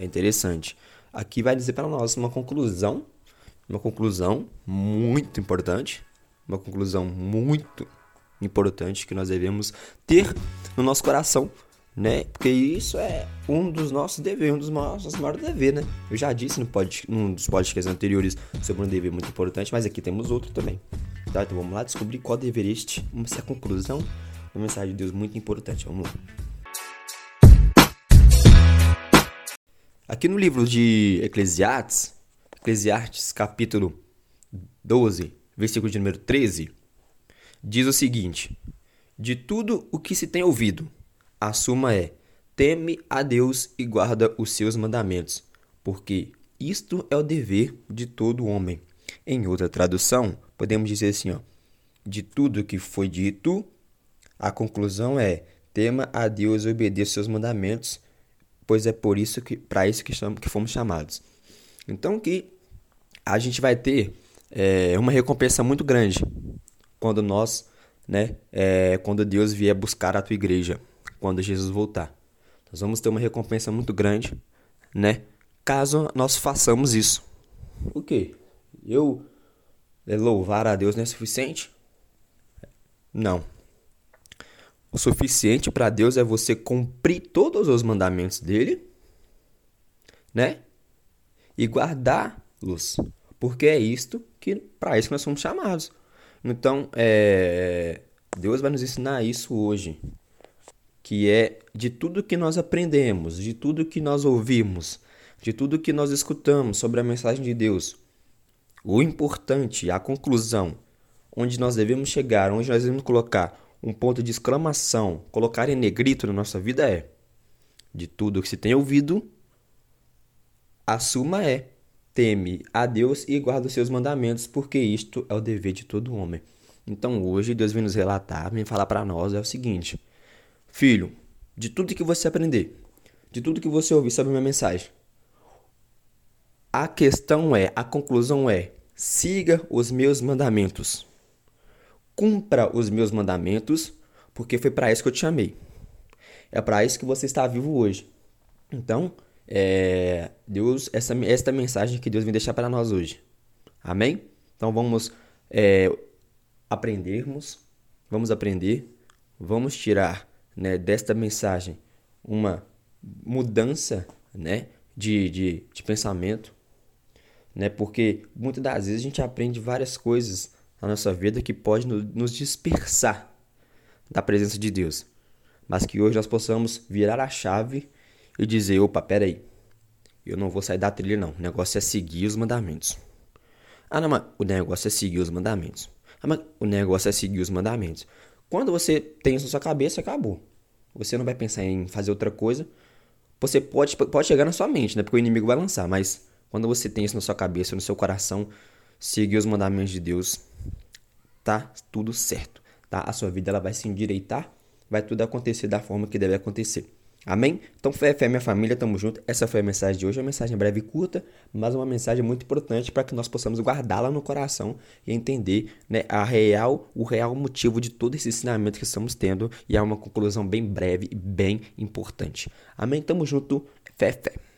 É interessante. Aqui vai dizer para nós uma conclusão, uma conclusão muito importante, uma conclusão muito importante que nós devemos ter no nosso coração, né? Porque isso é um dos nossos deveres, um dos nossos maiores deveres, né? Eu já disse no pod, num dos podcasts anteriores sobre um dever muito importante, mas aqui temos outro também. Tá? Então vamos lá descobrir qual dever este, vamos ser a conclusão uma mensagem de Deus muito importante. Vamos lá. Aqui no livro de Eclesiastes, Eclesiastes capítulo 12, versículo de número 13, diz o seguinte: De tudo o que se tem ouvido, a suma é: teme a Deus e guarda os seus mandamentos, porque isto é o dever de todo homem. Em outra tradução, podemos dizer assim, ó: De tudo que foi dito, a conclusão é: tema a Deus e obedeça seus mandamentos, pois é por isso que para isso que, chamamos, que fomos chamados. Então que a gente vai ter é, uma recompensa muito grande quando nós, né, é, quando Deus vier buscar a tua igreja, quando Jesus voltar. Nós vamos ter uma recompensa muito grande, né? Caso nós façamos isso. O quê? Eu louvar a Deus não é suficiente? Não. O suficiente para Deus é você cumprir todos os mandamentos dele, né? E guardá-los, porque é isto que para isso que nós somos chamados. Então, é, Deus vai nos ensinar isso hoje, que é de tudo que nós aprendemos, de tudo que nós ouvimos, de tudo que nós escutamos sobre a mensagem de Deus. O importante, a conclusão, onde nós devemos chegar, onde nós devemos colocar um ponto de exclamação, colocar em negrito na nossa vida é: de tudo que se tem ouvido, a suma é: teme a Deus e guarda os seus mandamentos, porque isto é o dever de todo homem. Então hoje Deus vem nos relatar, vem falar para nós é o seguinte: Filho, de tudo que você aprender, de tudo que você ouvir sobre minha mensagem, a questão é, a conclusão é: siga os meus mandamentos cumpra os meus mandamentos, porque foi para isso que eu te chamei. É para isso que você está vivo hoje. Então, é, Deus, essa, esta mensagem que Deus vem deixar para nós hoje. Amém? Então vamos é, aprendermos, vamos aprender, vamos tirar né, desta mensagem uma mudança né, de, de, de pensamento, né, porque muitas das vezes a gente aprende várias coisas na nossa vida que pode nos dispersar da presença de Deus. Mas que hoje nós possamos virar a chave e dizer: opa, peraí, eu não vou sair da trilha, não. O negócio é seguir os mandamentos. Ah, não, mas o negócio é seguir os mandamentos. Ah, mas o negócio é seguir os mandamentos. Quando você tem isso na sua cabeça, acabou. Você não vai pensar em fazer outra coisa. Você pode, pode chegar na sua mente, né? Porque o inimigo vai lançar. Mas quando você tem isso na sua cabeça, no seu coração, seguir os mandamentos de Deus, tá tudo certo, tá? A sua vida ela vai se endireitar, vai tudo acontecer da forma que deve acontecer. Amém? Então, fé, fé, minha família, tamo junto. Essa foi a mensagem de hoje, uma mensagem breve e curta, mas uma mensagem muito importante para que nós possamos guardá-la no coração e entender né, a real, o real motivo de todo esse ensinamento que estamos tendo. E é uma conclusão bem breve e bem importante. Amém? Tamo junto. Fé, fé.